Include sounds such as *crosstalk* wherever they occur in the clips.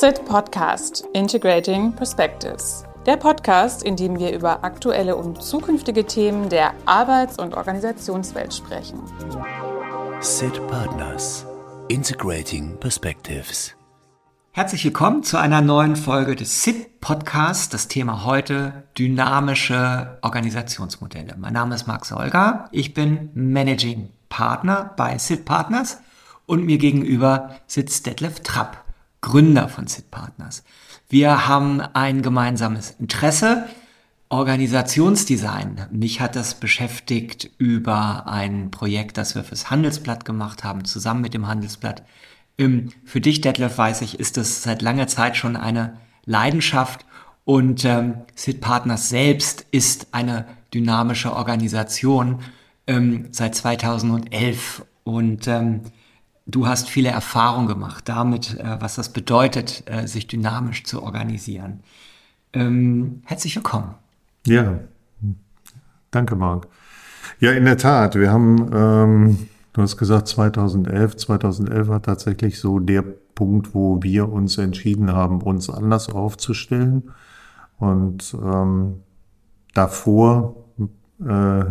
SIT Podcast Integrating Perspectives. Der Podcast, in dem wir über aktuelle und zukünftige Themen der Arbeits- und Organisationswelt sprechen. SIT Partners Integrating Perspectives. Herzlich willkommen zu einer neuen Folge des SIT Podcasts. Das Thema heute dynamische Organisationsmodelle. Mein Name ist Max Olga. Ich bin Managing Partner bei SIT Partners und mir gegenüber sitzt Detlef Trapp, Gründer von SIT Partners. Wir haben ein gemeinsames Interesse, Organisationsdesign. Mich hat das beschäftigt über ein Projekt, das wir fürs Handelsblatt gemacht haben, zusammen mit dem Handelsblatt. Für dich, Detlef, weiß ich, ist das seit langer Zeit schon eine Leidenschaft und ähm, SIT Partners selbst ist eine dynamische Organisation ähm, seit 2011 und ähm, Du hast viele Erfahrungen gemacht damit, äh, was das bedeutet, äh, sich dynamisch zu organisieren. Ähm, herzlich willkommen. Ja, danke, Marc. Ja, in der Tat. Wir haben, ähm, du hast gesagt 2011. 2011 war tatsächlich so der Punkt, wo wir uns entschieden haben, uns anders aufzustellen. Und ähm, davor äh,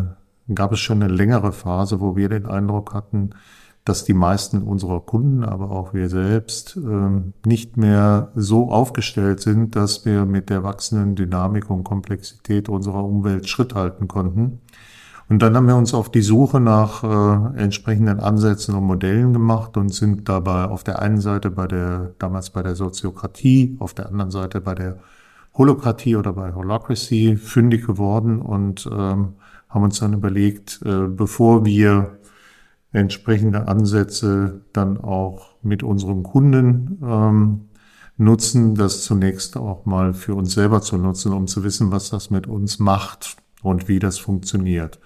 gab es schon eine längere Phase, wo wir den Eindruck hatten, dass die meisten unserer Kunden, aber auch wir selbst, ähm, nicht mehr so aufgestellt sind, dass wir mit der wachsenden Dynamik und Komplexität unserer Umwelt Schritt halten konnten. Und dann haben wir uns auf die Suche nach äh, entsprechenden Ansätzen und Modellen gemacht und sind dabei auf der einen Seite bei der, damals bei der Soziokratie, auf der anderen Seite bei der Holokratie oder bei Holacracy fündig geworden und ähm, haben uns dann überlegt, äh, bevor wir entsprechende Ansätze dann auch mit unseren Kunden ähm, nutzen, das zunächst auch mal für uns selber zu nutzen, um zu wissen, was das mit uns macht und wie das funktioniert.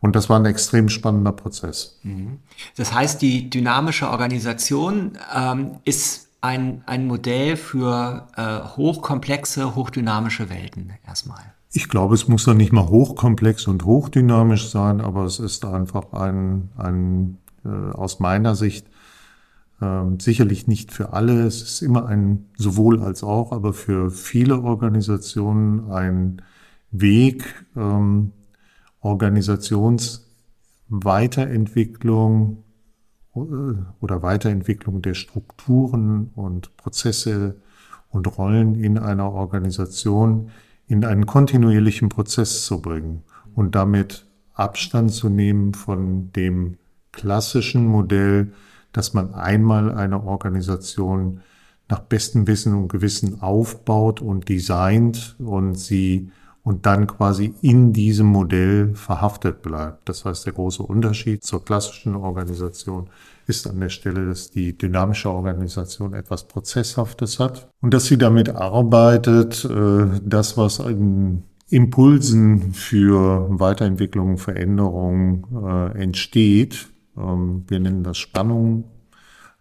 Und das war ein extrem spannender Prozess. Mhm. Das heißt, die dynamische Organisation ähm, ist ein, ein Modell für äh, hochkomplexe, hochdynamische Welten erstmal. Ich glaube, es muss dann nicht mal hochkomplex und hochdynamisch sein, aber es ist einfach ein, ein äh, aus meiner Sicht äh, sicherlich nicht für alle. Es ist immer ein sowohl als auch, aber für viele Organisationen ein Weg, ähm, Organisationsweiterentwicklung äh, oder Weiterentwicklung der Strukturen und Prozesse und Rollen in einer Organisation in einen kontinuierlichen Prozess zu bringen und damit Abstand zu nehmen von dem klassischen Modell, dass man einmal eine Organisation nach bestem Wissen und Gewissen aufbaut und designt und sie und dann quasi in diesem Modell verhaftet bleibt. Das heißt, der große Unterschied zur klassischen Organisation ist an der Stelle, dass die dynamische Organisation etwas Prozesshaftes hat und dass sie damit arbeitet, äh, das, was in Impulsen für Weiterentwicklung, Veränderung äh, entsteht, ähm, wir nennen das Spannung,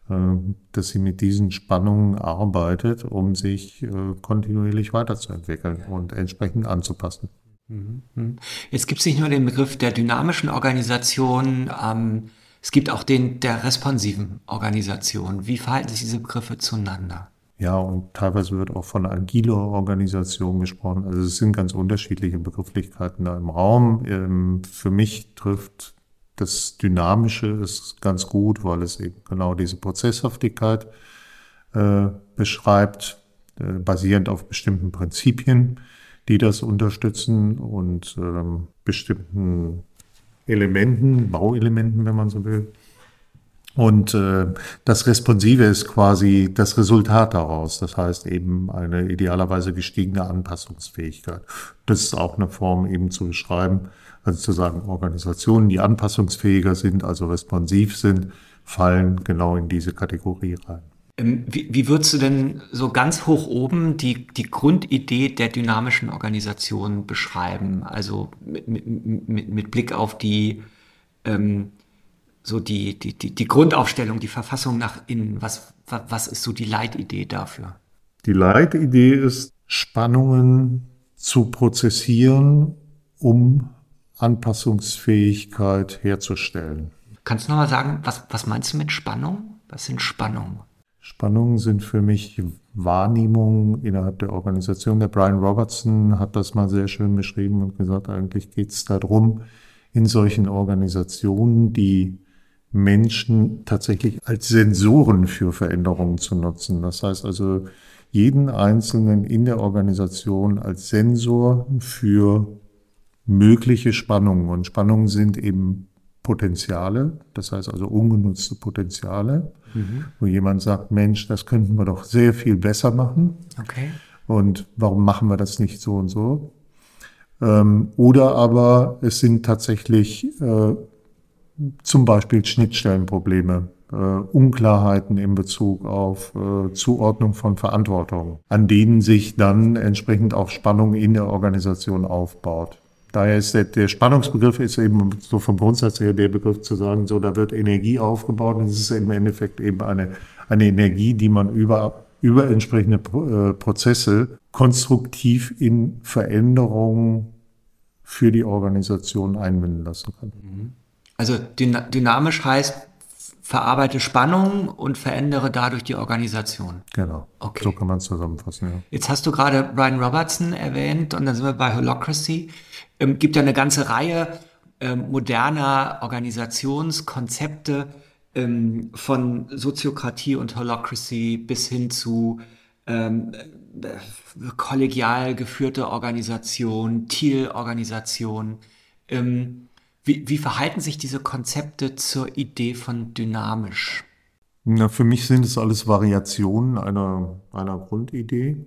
dass sie mit diesen Spannungen arbeitet, um sich kontinuierlich weiterzuentwickeln und entsprechend anzupassen. Mhm. Jetzt gibt es nicht nur den Begriff der dynamischen Organisation, ähm, es gibt auch den der responsiven Organisation. Wie verhalten sich diese Begriffe zueinander? Ja, und teilweise wird auch von agiler Organisation gesprochen. Also es sind ganz unterschiedliche Begrifflichkeiten da im Raum. Ähm, für mich trifft das Dynamische ist ganz gut, weil es eben genau diese Prozesshaftigkeit äh, beschreibt, äh, basierend auf bestimmten Prinzipien, die das unterstützen und ähm, bestimmten Elementen, Bauelementen, wenn man so will. Und äh, das Responsive ist quasi das Resultat daraus. Das heißt eben eine idealerweise gestiegene Anpassungsfähigkeit. Das ist auch eine Form eben zu beschreiben, also zu sagen, Organisationen, die anpassungsfähiger sind, also responsiv sind, fallen genau in diese Kategorie rein. Ähm, wie, wie würdest du denn so ganz hoch oben die, die Grundidee der dynamischen Organisation beschreiben? Also mit, mit, mit, mit Blick auf die, ähm, so die, die, die, die Grundaufstellung, die Verfassung nach innen. Was, was ist so die Leitidee dafür? Die Leitidee ist, Spannungen zu prozessieren, um Anpassungsfähigkeit herzustellen. Kannst du nochmal sagen, was, was meinst du mit Spannung? Was sind Spannungen? Spannungen sind für mich Wahrnehmungen innerhalb der Organisation. Der Brian Robertson hat das mal sehr schön beschrieben und gesagt, eigentlich geht es darum, in solchen Organisationen die Menschen tatsächlich als Sensoren für Veränderungen zu nutzen. Das heißt also, jeden Einzelnen in der Organisation als Sensor für mögliche Spannungen. Und Spannungen sind eben Potenziale, das heißt also ungenutzte Potenziale, mhm. wo jemand sagt, Mensch, das könnten wir doch sehr viel besser machen. Okay. Und warum machen wir das nicht so und so? Ähm, oder aber es sind tatsächlich äh, zum Beispiel Schnittstellenprobleme, äh, Unklarheiten in Bezug auf äh, Zuordnung von Verantwortung, an denen sich dann entsprechend auch Spannung in der Organisation aufbaut. Daher ist der, der Spannungsbegriff ist eben so vom Grundsatz her der Begriff zu sagen, so da wird Energie aufgebaut und es ist im Endeffekt eben eine, eine Energie, die man über, über entsprechende äh, Prozesse konstruktiv in Veränderungen für die Organisation einbinden lassen kann. Also dynamisch heißt, verarbeite Spannung und verändere dadurch die Organisation. Genau. Okay. So kann man es zusammenfassen. Ja. Jetzt hast du gerade Brian Robertson erwähnt und dann sind wir bei Holocracy ähm, gibt ja eine ganze Reihe ähm, moderner Organisationskonzepte ähm, von Soziokratie und Holocracy bis hin zu ähm, äh, kollegial geführte Organisation, Thiel-Organisation. Ähm, wie, wie verhalten sich diese Konzepte zur Idee von dynamisch? Na, für mich sind es alles Variationen einer, einer Grundidee,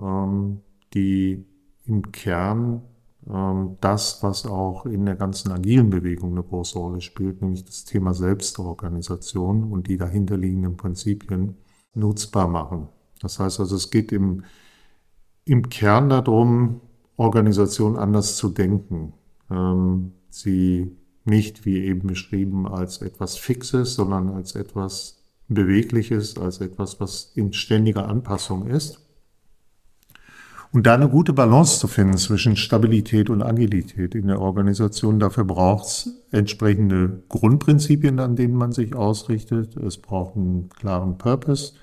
ähm, die im Kern das, was auch in der ganzen agilen Bewegung eine große Rolle spielt, nämlich das Thema Selbstorganisation und die dahinterliegenden Prinzipien nutzbar machen. Das heißt also, es geht im, im Kern darum, Organisation anders zu denken. Ähm, sie nicht, wie eben beschrieben, als etwas Fixes, sondern als etwas Bewegliches, als etwas, was in ständiger Anpassung ist. Und da eine gute Balance zu finden zwischen Stabilität und Agilität in der Organisation, dafür braucht es entsprechende Grundprinzipien, an denen man sich ausrichtet. Es braucht einen klaren Purpose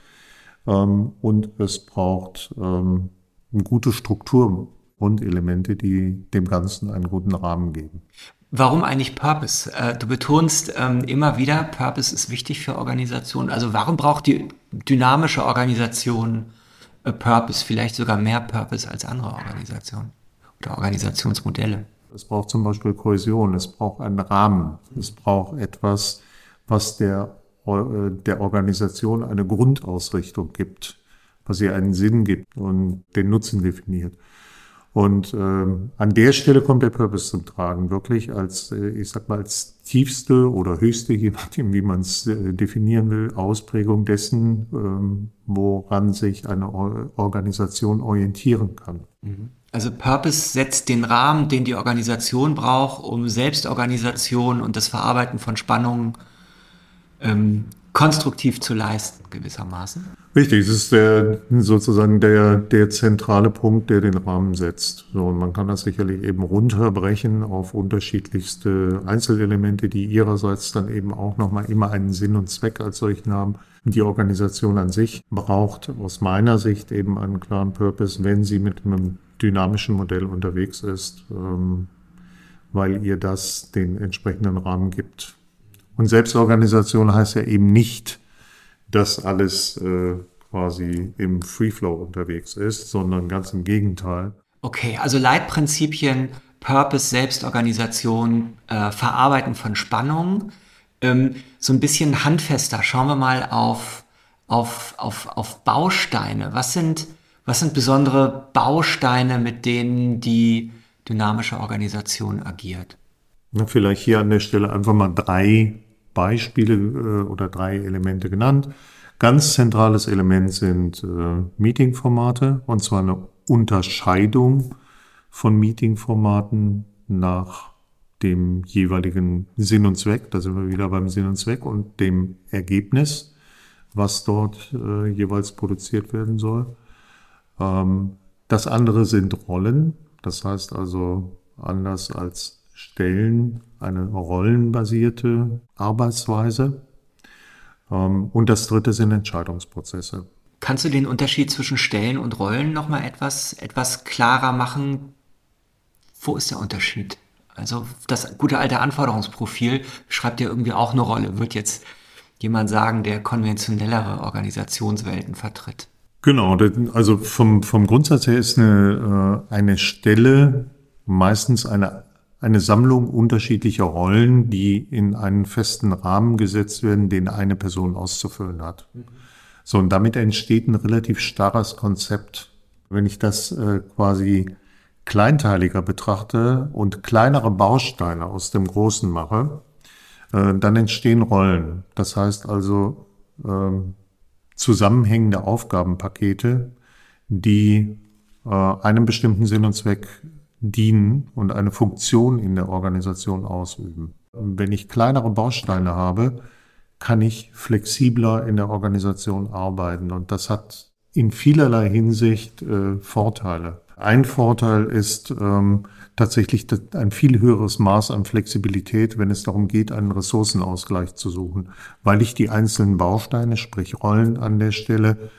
ähm, und es braucht ähm, eine gute Struktur und Elemente, die dem Ganzen einen guten Rahmen geben. Warum eigentlich Purpose? Äh, du betonst ähm, immer wieder, Purpose ist wichtig für Organisationen. Also warum braucht die dynamische Organisation Purpose, vielleicht sogar mehr Purpose als andere Organisationen oder Organisationsmodelle. Es braucht zum Beispiel Kohäsion, es braucht einen Rahmen, es braucht etwas, was der, äh, der Organisation eine Grundausrichtung gibt, was ihr einen Sinn gibt und den Nutzen definiert. Und ähm, an der Stelle kommt der Purpose zum Tragen, wirklich als, äh, ich sag mal, als tiefste oder höchste, je nachdem, wie man es äh, definieren will, Ausprägung dessen, ähm, woran sich eine Organisation orientieren kann. Mhm. Also Purpose setzt den Rahmen, den die Organisation braucht, um Selbstorganisation und das Verarbeiten von Spannungen ähm, konstruktiv zu leisten, gewissermaßen. Richtig, es ist der, sozusagen der, der zentrale Punkt, der den Rahmen setzt. So, und man kann das sicherlich eben runterbrechen auf unterschiedlichste Einzelelemente, die ihrerseits dann eben auch nochmal immer einen Sinn und Zweck als solchen haben. Die Organisation an sich braucht aus meiner Sicht eben einen klaren Purpose, wenn sie mit einem dynamischen Modell unterwegs ist, ähm, weil ihr das den entsprechenden Rahmen gibt. Und Selbstorganisation heißt ja eben nicht, dass alles äh, quasi im Free Flow unterwegs ist, sondern ganz im Gegenteil. Okay, also Leitprinzipien, Purpose, Selbstorganisation, äh, Verarbeiten von Spannungen, ähm, so ein bisschen handfester. Schauen wir mal auf, auf, auf, auf Bausteine. Was sind, was sind besondere Bausteine, mit denen die dynamische Organisation agiert? Na, vielleicht hier an der Stelle einfach mal drei Beispiele äh, oder drei Elemente genannt. Ganz zentrales Element sind äh, Meetingformate und zwar eine Unterscheidung von Meetingformaten nach dem jeweiligen Sinn und Zweck, da sind wir wieder beim Sinn und Zweck und dem Ergebnis, was dort äh, jeweils produziert werden soll. Ähm, das andere sind Rollen, das heißt also anders als Stellen eine rollenbasierte Arbeitsweise. Ähm, und das dritte sind Entscheidungsprozesse. Kannst du den Unterschied zwischen Stellen und Rollen nochmal etwas, etwas klarer machen? Wo ist der Unterschied? Also das gute alte Anforderungsprofil schreibt ja irgendwie auch eine Rolle, wird jetzt jemand sagen, der konventionellere Organisationswelten vertritt. Genau, also vom, vom Grundsatz her ist eine, äh, eine Stelle meistens eine, eine Sammlung unterschiedlicher Rollen, die in einen festen Rahmen gesetzt werden, den eine Person auszufüllen hat. So, und damit entsteht ein relativ starres Konzept. Wenn ich das äh, quasi kleinteiliger betrachte und kleinere Bausteine aus dem Großen mache, äh, dann entstehen Rollen. Das heißt also, äh, zusammenhängende Aufgabenpakete, die äh, einem bestimmten Sinn und Zweck dienen und eine Funktion in der Organisation ausüben. Wenn ich kleinere Bausteine habe, kann ich flexibler in der Organisation arbeiten und das hat in vielerlei Hinsicht äh, Vorteile. Ein Vorteil ist ähm, tatsächlich ein viel höheres Maß an Flexibilität, wenn es darum geht, einen Ressourcenausgleich zu suchen, weil ich die einzelnen Bausteine, sprich Rollen an der Stelle,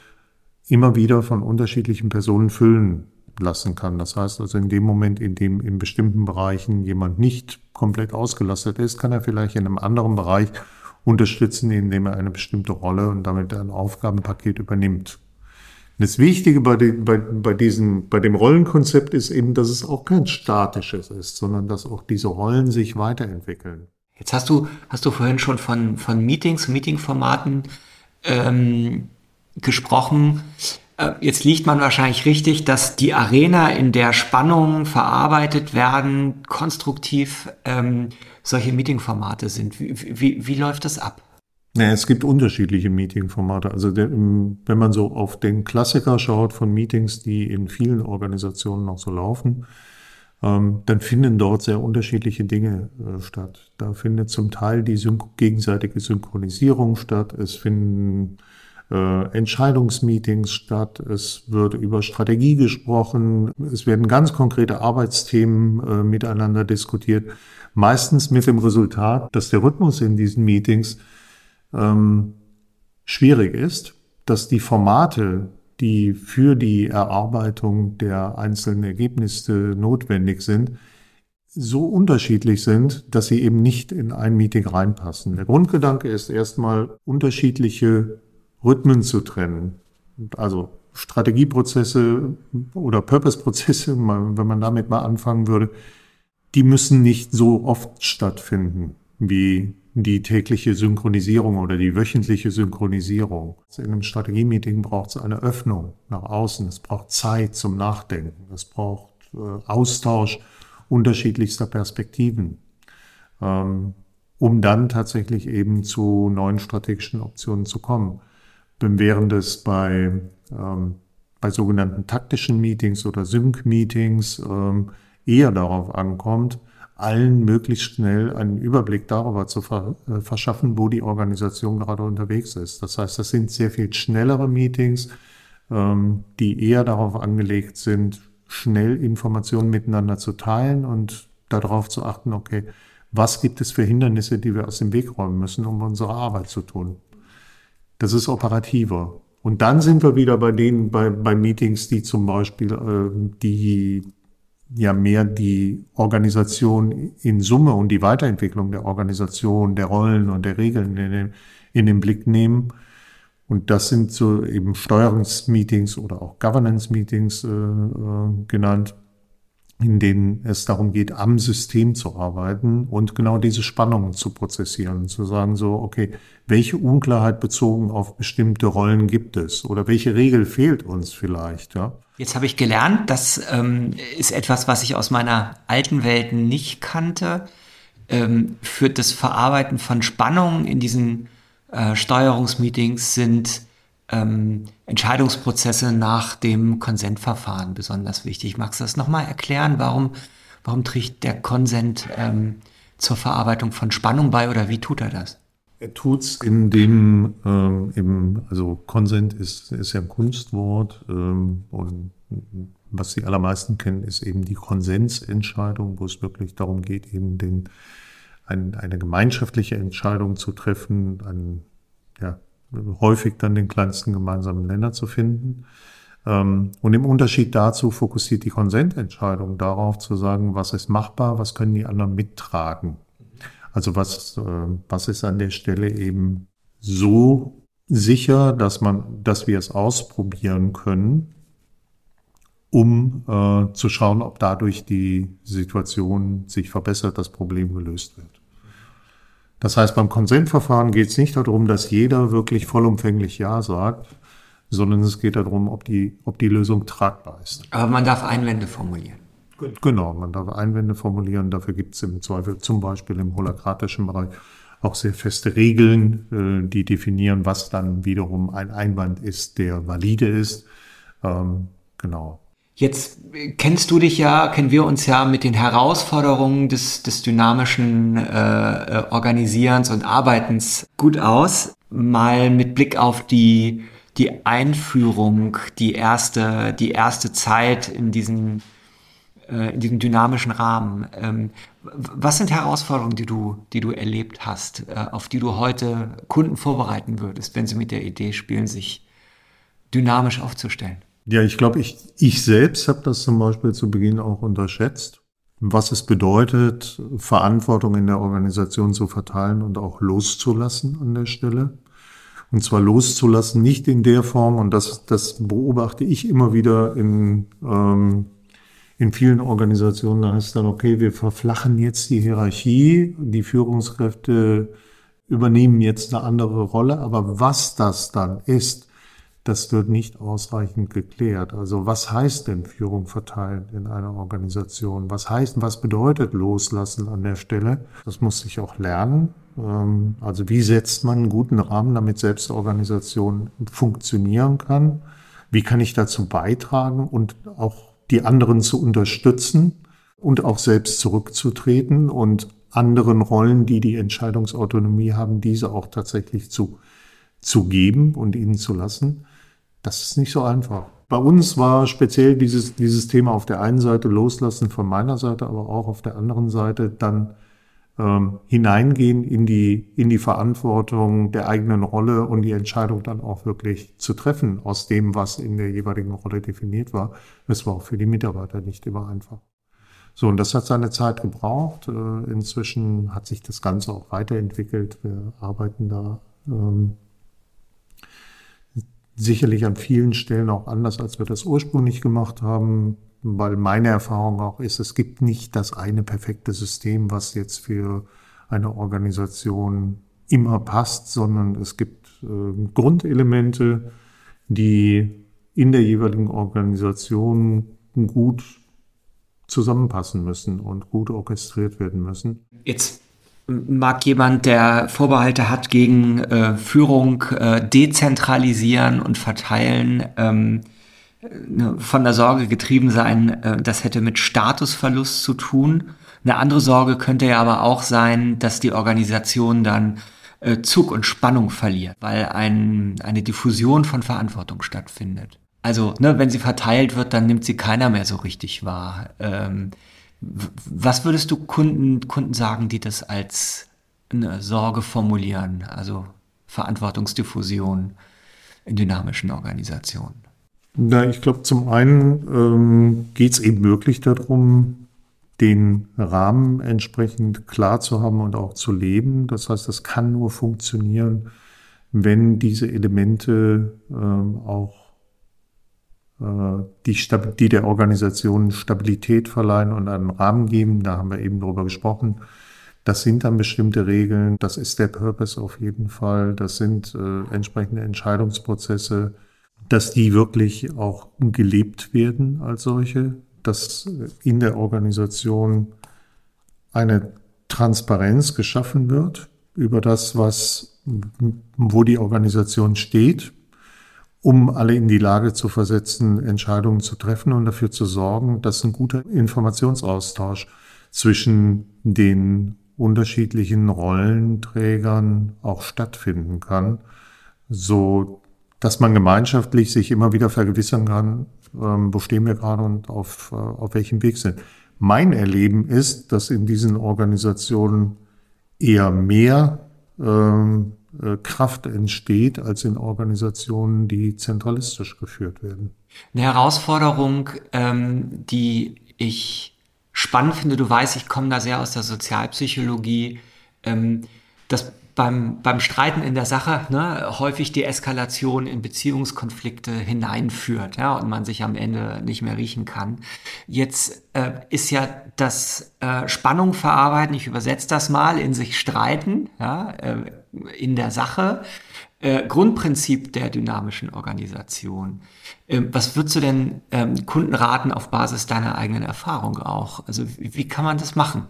immer wieder von unterschiedlichen Personen füllen lassen kann. Das heißt also in dem Moment, in dem in bestimmten Bereichen jemand nicht komplett ausgelastet ist, kann er vielleicht in einem anderen Bereich unterstützen, indem er eine bestimmte Rolle und damit ein Aufgabenpaket übernimmt. Das Wichtige bei, den, bei, bei, diesen, bei dem Rollenkonzept ist eben, dass es auch kein statisches ist, sondern dass auch diese Rollen sich weiterentwickeln. Jetzt hast du, hast du vorhin schon von, von Meetings, Meetingformaten ähm, gesprochen. Äh, jetzt liegt man wahrscheinlich richtig, dass die Arena, in der Spannungen verarbeitet werden, konstruktiv ähm, solche Meetingformate sind. Wie, wie, wie läuft das ab? Naja, es gibt unterschiedliche Meetingformate. Also der, wenn man so auf den Klassiker schaut von Meetings, die in vielen Organisationen noch so laufen, ähm, dann finden dort sehr unterschiedliche Dinge äh, statt. Da findet zum Teil die Syn gegenseitige Synchronisierung statt. Es finden äh, Entscheidungsmeetings statt. Es wird über Strategie gesprochen. Es werden ganz konkrete Arbeitsthemen äh, miteinander diskutiert. Meistens mit dem Resultat, dass der Rhythmus in diesen Meetings ähm, schwierig ist, dass die Formate, die für die Erarbeitung der einzelnen Ergebnisse notwendig sind, so unterschiedlich sind, dass sie eben nicht in ein Meeting reinpassen. Der Grundgedanke ist erstmal unterschiedliche Rhythmen zu trennen. Also Strategieprozesse oder Purpose-Prozesse, *laughs* wenn man damit mal anfangen würde, die müssen nicht so oft stattfinden wie die tägliche Synchronisierung oder die wöchentliche Synchronisierung. In einem Strategie-Meeting braucht es eine Öffnung nach außen. Es braucht Zeit zum Nachdenken. Es braucht äh, Austausch unterschiedlichster Perspektiven, ähm, um dann tatsächlich eben zu neuen strategischen Optionen zu kommen. Während es bei, ähm, bei sogenannten taktischen Meetings oder Sync-Meetings ähm, eher darauf ankommt, allen möglichst schnell einen Überblick darüber zu äh, verschaffen, wo die Organisation gerade unterwegs ist. Das heißt, das sind sehr viel schnellere Meetings, ähm, die eher darauf angelegt sind, schnell Informationen miteinander zu teilen und darauf zu achten, okay, was gibt es für Hindernisse, die wir aus dem Weg räumen müssen, um unsere Arbeit zu tun. Das ist operativer. Und dann sind wir wieder bei den, bei, bei Meetings, die zum Beispiel äh, die ja mehr die Organisation in Summe und die Weiterentwicklung der Organisation, der Rollen und der Regeln in den, in den Blick nehmen. Und das sind so eben Steuerungsmeetings oder auch Governance-Meetings äh, äh, genannt, in denen es darum geht, am System zu arbeiten und genau diese Spannungen zu prozessieren, zu sagen so, okay, welche Unklarheit bezogen auf bestimmte Rollen gibt es? Oder welche Regel fehlt uns vielleicht, ja. Jetzt habe ich gelernt, das ähm, ist etwas, was ich aus meiner alten Welt nicht kannte, ähm, für das Verarbeiten von Spannungen in diesen äh, Steuerungsmeetings sind ähm, Entscheidungsprozesse nach dem Konsentverfahren besonders wichtig. Magst du das nochmal erklären? Warum, warum trägt der Konsent ähm, zur Verarbeitung von Spannung bei oder wie tut er das? Er tut's in dem, ähm, eben, also Konsent ist, ist ja ein Kunstwort ähm, und was die allermeisten kennen, ist eben die Konsensentscheidung, wo es wirklich darum geht, eben den, ein, eine gemeinschaftliche Entscheidung zu treffen, ein, ja, häufig dann den kleinsten gemeinsamen Nenner zu finden. Ähm, und im Unterschied dazu fokussiert die Konsententscheidung darauf zu sagen, was ist machbar, was können die anderen mittragen. Also was, äh, was ist an der Stelle eben so sicher, dass man, dass wir es ausprobieren können, um äh, zu schauen, ob dadurch die Situation sich verbessert, das Problem gelöst wird. Das heißt, beim Konsentverfahren geht es nicht darum, dass jeder wirklich vollumfänglich Ja sagt, sondern es geht darum, ob die, ob die Lösung tragbar ist. Aber man darf Einwände formulieren. Genau, man darf Einwände formulieren. Dafür gibt es im Zweifel zum Beispiel im holakratischen Bereich auch sehr feste Regeln, äh, die definieren, was dann wiederum ein Einwand ist, der valide ist. Ähm, genau. Jetzt kennst du dich ja, kennen wir uns ja mit den Herausforderungen des, des dynamischen äh, äh Organisierens und Arbeitens gut aus. Mal mit Blick auf die die Einführung, die erste, die erste Zeit in diesen, äh, in diesem dynamischen Rahmen. Ähm, was sind Herausforderungen, die du, die du erlebt hast, äh, auf die du heute Kunden vorbereiten würdest, wenn sie mit der Idee spielen, sich dynamisch aufzustellen? Ja, ich glaube, ich, ich selbst habe das zum Beispiel zu Beginn auch unterschätzt, was es bedeutet, Verantwortung in der Organisation zu verteilen und auch loszulassen an der Stelle. Und zwar loszulassen, nicht in der Form, und das, das beobachte ich immer wieder in, ähm, in vielen Organisationen, da heißt dann, okay, wir verflachen jetzt die Hierarchie, die Führungskräfte übernehmen jetzt eine andere Rolle, aber was das dann ist, das wird nicht ausreichend geklärt. Also was heißt denn Führung verteilen in einer Organisation? Was heißt, was bedeutet loslassen an der Stelle? Das muss ich auch lernen. Ähm, also wie setzt man einen guten Rahmen, damit Selbstorganisation funktionieren kann? Wie kann ich dazu beitragen und auch die anderen zu unterstützen und auch selbst zurückzutreten und anderen Rollen, die die Entscheidungsautonomie haben, diese auch tatsächlich zu, zu geben und ihnen zu lassen? Das ist nicht so einfach. Bei uns war speziell dieses, dieses Thema auf der einen Seite loslassen von meiner Seite, aber auch auf der anderen Seite dann ähm, hineingehen in die, in die Verantwortung der eigenen Rolle und die Entscheidung dann auch wirklich zu treffen aus dem, was in der jeweiligen Rolle definiert war. Das war auch für die Mitarbeiter nicht immer einfach. So, und das hat seine Zeit gebraucht. Äh, inzwischen hat sich das Ganze auch weiterentwickelt. Wir arbeiten da ähm, sicherlich an vielen Stellen auch anders, als wir das ursprünglich gemacht haben, weil meine Erfahrung auch ist, es gibt nicht das eine perfekte System, was jetzt für eine Organisation immer passt, sondern es gibt äh, Grundelemente, die in der jeweiligen Organisation gut zusammenpassen müssen und gut orchestriert werden müssen. Jetzt mag jemand, der Vorbehalte hat gegen äh, Führung, äh, dezentralisieren und verteilen, ähm, ne, von der Sorge getrieben sein, äh, das hätte mit Statusverlust zu tun. Eine andere Sorge könnte ja aber auch sein, dass die Organisation dann äh, Zug und Spannung verliert, weil ein, eine Diffusion von Verantwortung stattfindet. Also, ne, wenn sie verteilt wird, dann nimmt sie keiner mehr so richtig wahr. Ähm, was würdest du Kunden, Kunden sagen, die das als eine Sorge formulieren, also Verantwortungsdiffusion in dynamischen Organisationen? Na, ich glaube, zum einen ähm, geht es eben wirklich darum, den Rahmen entsprechend klar zu haben und auch zu leben. Das heißt, das kann nur funktionieren, wenn diese Elemente ähm, auch die, die der Organisation Stabilität verleihen und einen Rahmen geben. Da haben wir eben drüber gesprochen. Das sind dann bestimmte Regeln. Das ist der Purpose auf jeden Fall. Das sind äh, entsprechende Entscheidungsprozesse, dass die wirklich auch gelebt werden als solche, dass in der Organisation eine Transparenz geschaffen wird über das, was, wo die Organisation steht, um alle in die Lage zu versetzen, Entscheidungen zu treffen und dafür zu sorgen, dass ein guter Informationsaustausch zwischen den unterschiedlichen Rollenträgern auch stattfinden kann, so dass man gemeinschaftlich sich immer wieder vergewissern kann, ähm, wo stehen wir gerade und auf, äh, auf welchem Weg sind. Mein Erleben ist, dass in diesen Organisationen eher mehr ähm, äh, Kraft entsteht als in Organisationen, die zentralistisch geführt werden. Eine Herausforderung, ähm, die ich spannend finde, du weißt, ich komme da sehr aus der Sozialpsychologie, ähm, dass beim, beim Streiten in der Sache ne, häufig die Eskalation in Beziehungskonflikte hineinführt ja, und man sich am Ende nicht mehr riechen kann. Jetzt äh, ist ja das äh, Spannung verarbeiten, ich übersetze das mal, in sich streiten, ja, äh, in der Sache, äh, Grundprinzip der dynamischen Organisation. Ähm, was würdest du denn ähm, Kunden raten auf Basis deiner eigenen Erfahrung auch? Also wie, wie kann man das machen?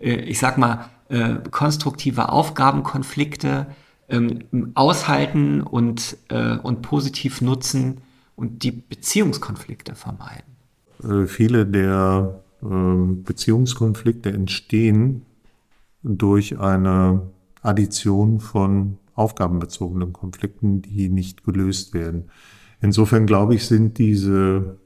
Äh, ich sag mal, äh, konstruktive Aufgabenkonflikte ähm, aushalten und, äh, und positiv nutzen und die Beziehungskonflikte vermeiden? Äh, viele der ähm, Beziehungskonflikte entstehen durch eine Addition von aufgabenbezogenen Konflikten, die nicht gelöst werden. Insofern glaube ich, sind diese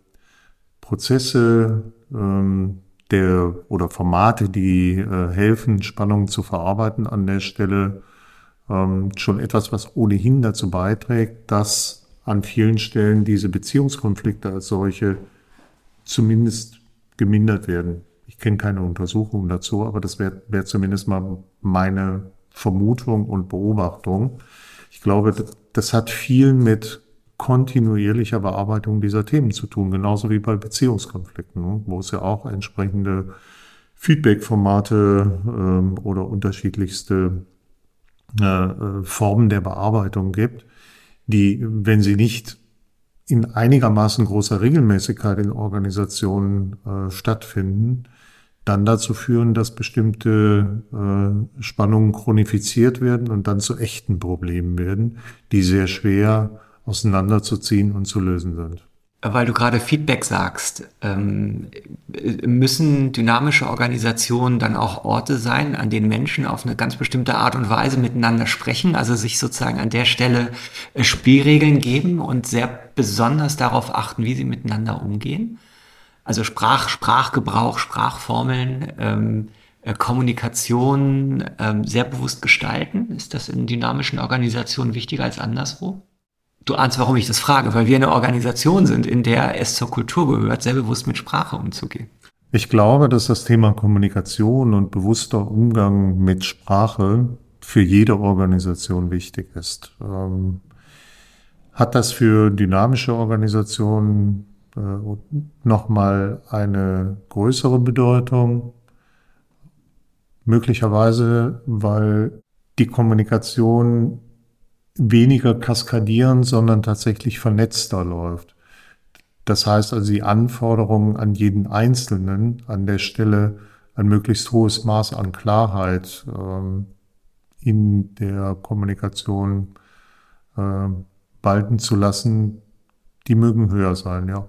Prozesse ähm, der oder Formate, die äh, helfen, Spannungen zu verarbeiten an der Stelle, ähm, schon etwas, was ohnehin dazu beiträgt, dass an vielen Stellen diese Beziehungskonflikte als solche zumindest gemindert werden. Ich kenne keine Untersuchungen dazu, aber das wäre wär zumindest mal meine Vermutung und Beobachtung. Ich glaube, das, hat viel mit kontinuierlicher Bearbeitung dieser Themen zu tun, genauso wie bei Beziehungskonflikten, ne, wo es ja auch entsprechende Feedback-Formate ähm, oder unterschiedlichste äh, äh, Formen der Bearbeitung gibt, die, wenn sie nicht in einigermaßen großer Regelmäßigkeit in Organisationen äh, stattfinden, dann dazu führen, dass bestimmte äh, Spannungen chronifiziert werden und dann zu echten Problemen werden, die sehr schwer auseinanderzuziehen und zu lösen sind. Weil du gerade Feedback sagst, ähm, müssen dynamische Organisationen dann auch Orte sein, an denen Menschen auf eine ganz bestimmte Art und Weise miteinander sprechen, also sich sozusagen an der Stelle äh, Spielregeln geben und sehr besonders darauf achten, wie sie miteinander umgehen? Also Sprach, Sprachgebrauch, Sprachformeln, ähm, äh, Kommunikation ähm, sehr bewusst gestalten. Ist das in dynamischen Organisationen wichtiger als anderswo? Du ahnst, warum ich das frage, weil wir eine Organisation sind, in der es zur Kultur gehört, sehr bewusst mit Sprache umzugehen. Ich glaube, dass das Thema Kommunikation und bewusster Umgang mit Sprache für jede Organisation wichtig ist. Ähm, hat das für dynamische Organisationen äh, nochmal eine größere Bedeutung? Möglicherweise, weil die Kommunikation weniger kaskadierend, sondern tatsächlich vernetzter läuft. Das heißt also, die Anforderungen an jeden Einzelnen an der Stelle ein möglichst hohes Maß an Klarheit ähm, in der Kommunikation äh, walten zu lassen, die mögen höher sein, ja.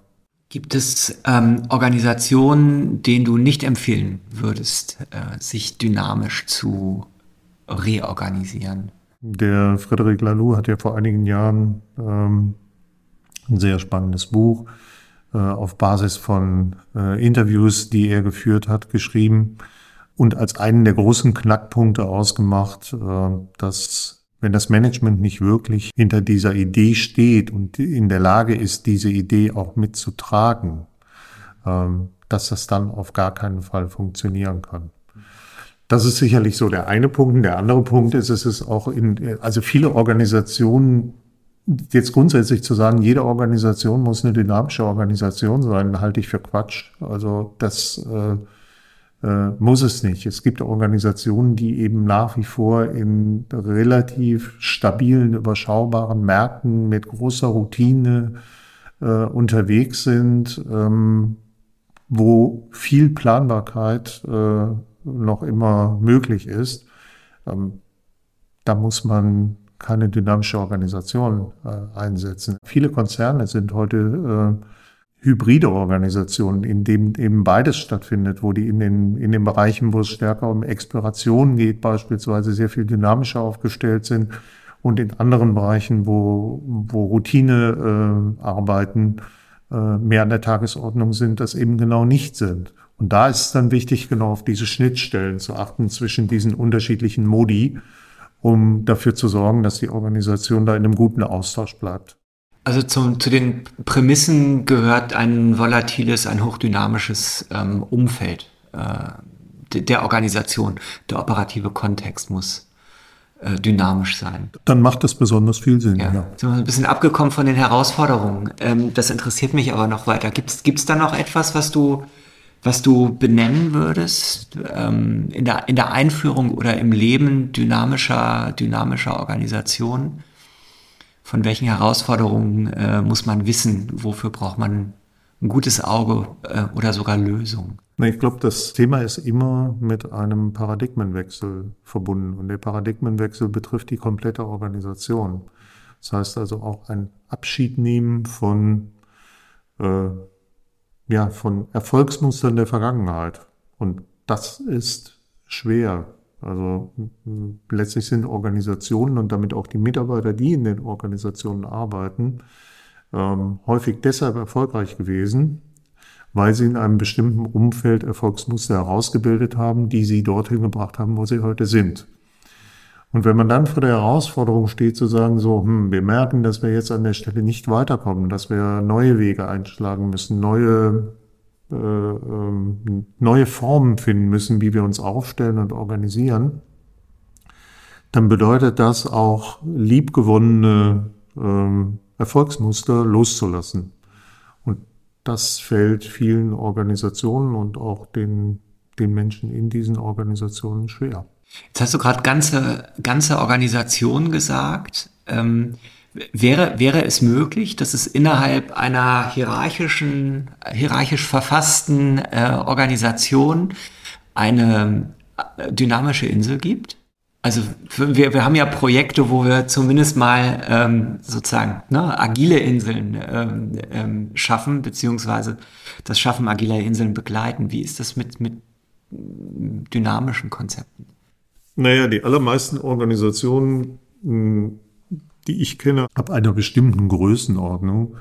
Gibt es ähm, Organisationen, denen du nicht empfehlen würdest, äh, sich dynamisch zu reorganisieren? Der Frederic Laloux hat ja vor einigen Jahren ähm, ein sehr spannendes Buch äh, auf Basis von äh, Interviews, die er geführt hat, geschrieben und als einen der großen Knackpunkte ausgemacht, äh, dass wenn das Management nicht wirklich hinter dieser Idee steht und in der Lage ist, diese Idee auch mitzutragen, ähm, dass das dann auf gar keinen Fall funktionieren kann. Das ist sicherlich so der eine Punkt. Der andere Punkt ist, es ist auch in, also viele Organisationen, jetzt grundsätzlich zu sagen, jede Organisation muss eine dynamische Organisation sein, halte ich für Quatsch. Also das äh, äh, muss es nicht. Es gibt Organisationen, die eben nach wie vor in relativ stabilen, überschaubaren Märkten mit großer Routine äh, unterwegs sind, ähm, wo viel Planbarkeit äh, noch immer möglich ist, ähm, da muss man keine dynamische Organisation äh, einsetzen. Viele Konzerne sind heute äh, hybride Organisationen, in denen eben beides stattfindet, wo die in den, in den Bereichen, wo es stärker um Exploration geht, beispielsweise sehr viel dynamischer aufgestellt sind und in anderen Bereichen, wo, wo Routine äh, arbeiten, äh, mehr an der Tagesordnung sind, das eben genau nicht sind. Und da ist es dann wichtig, genau auf diese Schnittstellen zu achten zwischen diesen unterschiedlichen Modi um dafür zu sorgen, dass die Organisation da in einem guten Austausch bleibt. Also zum, zu den Prämissen gehört ein volatiles, ein hochdynamisches ähm, Umfeld äh, der Organisation. Der operative Kontext muss äh, dynamisch sein. Dann macht das besonders viel Sinn. Ja. ja. Sind wir ein bisschen abgekommen von den Herausforderungen. Ähm, das interessiert mich aber noch weiter. Gibt es da noch etwas, was du, was du benennen würdest ähm, in, der, in der Einführung oder im Leben dynamischer, dynamischer Organisationen? Von welchen Herausforderungen äh, muss man wissen? Wofür braucht man ein gutes Auge äh, oder sogar Lösungen? Ich glaube, das Thema ist immer mit einem Paradigmenwechsel verbunden. Und der Paradigmenwechsel betrifft die komplette Organisation. Das heißt also auch ein Abschied nehmen von, äh, ja, von Erfolgsmustern der Vergangenheit. Und das ist schwer. Also letztlich sind Organisationen und damit auch die Mitarbeiter, die in den Organisationen arbeiten, ähm, häufig deshalb erfolgreich gewesen, weil sie in einem bestimmten Umfeld Erfolgsmuster herausgebildet haben, die sie dorthin gebracht haben, wo sie heute sind. Und wenn man dann vor der Herausforderung steht, zu sagen, so, hm, wir merken, dass wir jetzt an der Stelle nicht weiterkommen, dass wir neue Wege einschlagen müssen, neue, äh, ähm, neue Formen finden müssen, wie wir uns aufstellen und organisieren, dann bedeutet das auch liebgewonnene ähm, Erfolgsmuster loszulassen das fällt vielen Organisationen und auch den, den Menschen in diesen Organisationen schwer. Jetzt hast du gerade ganze, ganze Organisation gesagt. Ähm, wäre, wäre es möglich, dass es innerhalb einer hierarchischen, hierarchisch verfassten äh, Organisation eine äh, dynamische Insel gibt? Also wir, wir haben ja Projekte, wo wir zumindest mal ähm, sozusagen ne, agile Inseln ähm, ähm, schaffen, beziehungsweise das Schaffen agiler Inseln begleiten. Wie ist das mit, mit dynamischen Konzepten? Naja, die allermeisten Organisationen, hm, die ich kenne, ab einer bestimmten Größenordnung,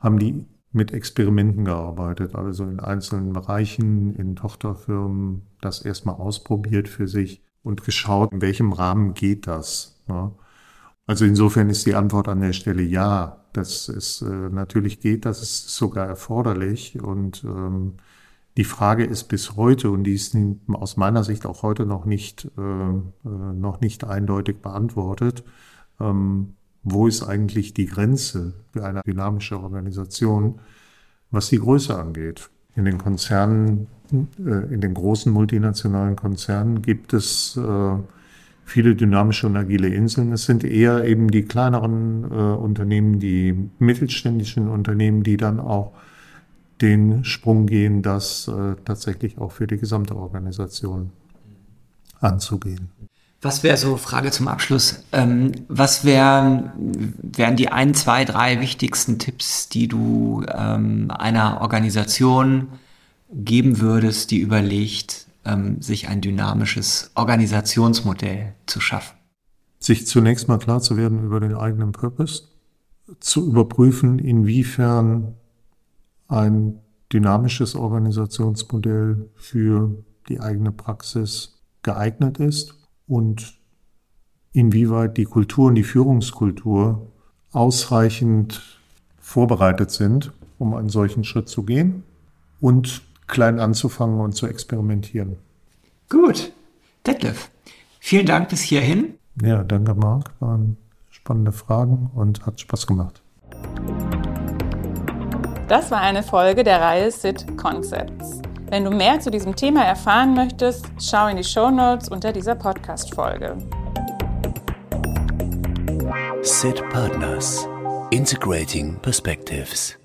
haben die mit Experimenten gearbeitet, also in einzelnen Bereichen, in Tochterfirmen, das erstmal ausprobiert für sich und geschaut, in welchem Rahmen geht das. Ja. Also insofern ist die Antwort an der Stelle ja. Das ist äh, natürlich geht, das ist sogar erforderlich. Und ähm, die Frage ist bis heute, und die ist aus meiner Sicht auch heute noch nicht, äh, äh, noch nicht eindeutig beantwortet, ähm, wo ist eigentlich die Grenze für eine dynamische Organisation, was die Größe angeht. In den Konzernen äh, in den großen multinationalen Konzernen gibt es äh, viele dynamische und agile Inseln. Es sind eher eben die kleineren äh, Unternehmen, die mittelständischen Unternehmen, die dann auch den Sprung gehen, das tatsächlich auch für die gesamte Organisation anzugehen. Was wäre so, Frage zum Abschluss, ähm, was wären, wären die ein, zwei, drei wichtigsten Tipps, die du ähm, einer Organisation geben würdest, die überlegt, ähm, sich ein dynamisches Organisationsmodell zu schaffen? Sich zunächst mal klar zu werden über den eigenen Purpose, zu überprüfen, inwiefern ein dynamisches Organisationsmodell für die eigene Praxis geeignet ist und inwieweit die Kultur und die Führungskultur ausreichend vorbereitet sind, um einen solchen Schritt zu gehen und klein anzufangen und zu experimentieren. Gut. Detlef, vielen Dank bis hierhin. Ja, danke Marc. Waren spannende Fragen und hat Spaß gemacht. Das war eine Folge der Reihe SIT Concepts. Wenn du mehr zu diesem Thema erfahren möchtest, schau in die Show Notes unter dieser Podcast-Folge. SIT Partners Integrating Perspectives